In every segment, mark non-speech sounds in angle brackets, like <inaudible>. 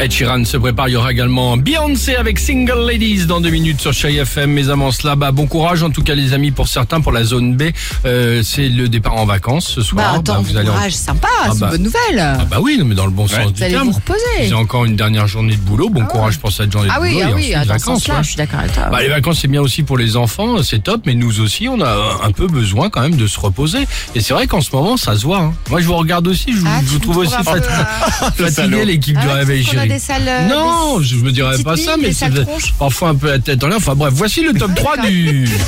Ed Sheeran se prépare. Il y aura également Beyoncé avec Single Ladies dans deux minutes sur Chai FM. Mes amants là-bas, bon courage en tout cas les amis pour certains pour la zone B. Euh, c'est le départ en vacances ce soir. Bah attends, Bah, vous courage, sympa, c'est bah. une bonne nouvelle. Ah bah oui, non, mais dans le bon sens vous du allez terme. vous reposer. J'ai encore une dernière journée de boulot. Bon courage pour cette journée Ah de oui, boulot. ah et oui, dans ce vacances. ouais. je suis d'accord avec toi. Bah, les vacances, c'est bien aussi pour les enfants, c'est top, mais nous aussi, on a un peu besoin quand même de se reposer. Et c'est vrai qu'en ce moment, ça se voit. hein. Moi, je vous regarde aussi, je, vous- Ah, je vous tu trouve aussi euh, <laughs> fatigué, l'équipe Ah du ouais, réveil des euh, Non, des- je me dirais pas ça, mais c'est parfois un peu la tête en l'air. Enfin bref, voici le top 3 du... <laughs>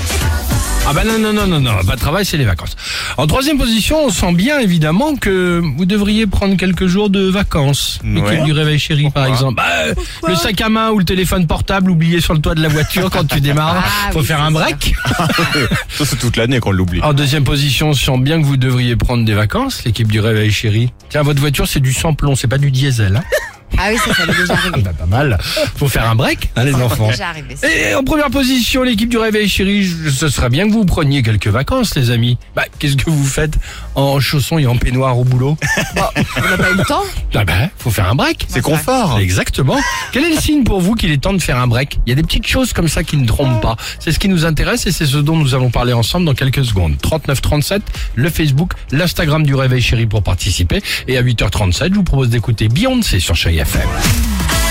Ah bah non, non, non, non, non, pas de travail, c'est les vacances. En troisième position, on sent bien évidemment que vous devriez prendre quelques jours de vacances. L'équipe Ouais. du réveil chéri, par exemple. Bah, euh, le sac à main ou le téléphone portable oublié sur le toit de la voiture quand tu <laughs> démarres. Ah Faut oui, faire un break. <laughs> Ça, c'est toute l'année qu'on l'oublie. En deuxième position, on sent bien que vous devriez prendre des vacances, l'équipe du réveil chéri. Tiens, votre voiture, c'est du sans-plomb, c'est pas du diesel. Hein Ah oui, ça, ça m'est déjà Ah arrivé. bah, pas mal. Faut faire un break, hein, les enfants. déjà arrivé. ça. Et en première position, l'équipe du Réveil Chéri, je- ce serait bien que vous preniez quelques vacances, les amis. Bah, qu'est-ce que vous faites en chaussons et en peignoir au boulot Bon, on n'a pas eu le temps. Ah bah, faut faire un break. C'est confort. Exactement. Quel est le signe pour vous qu'il est temps de faire un break? Il y a des petites choses comme ça qui ne trompent pas. C'est ce qui nous intéresse et c'est ce dont nous allons parler ensemble dans quelques secondes. 3937, le Facebook, l'Instagram du Réveil Chéri pour participer. Et à 8h37, je vous propose d'écouter Beyoncé sur Chez FM. FM.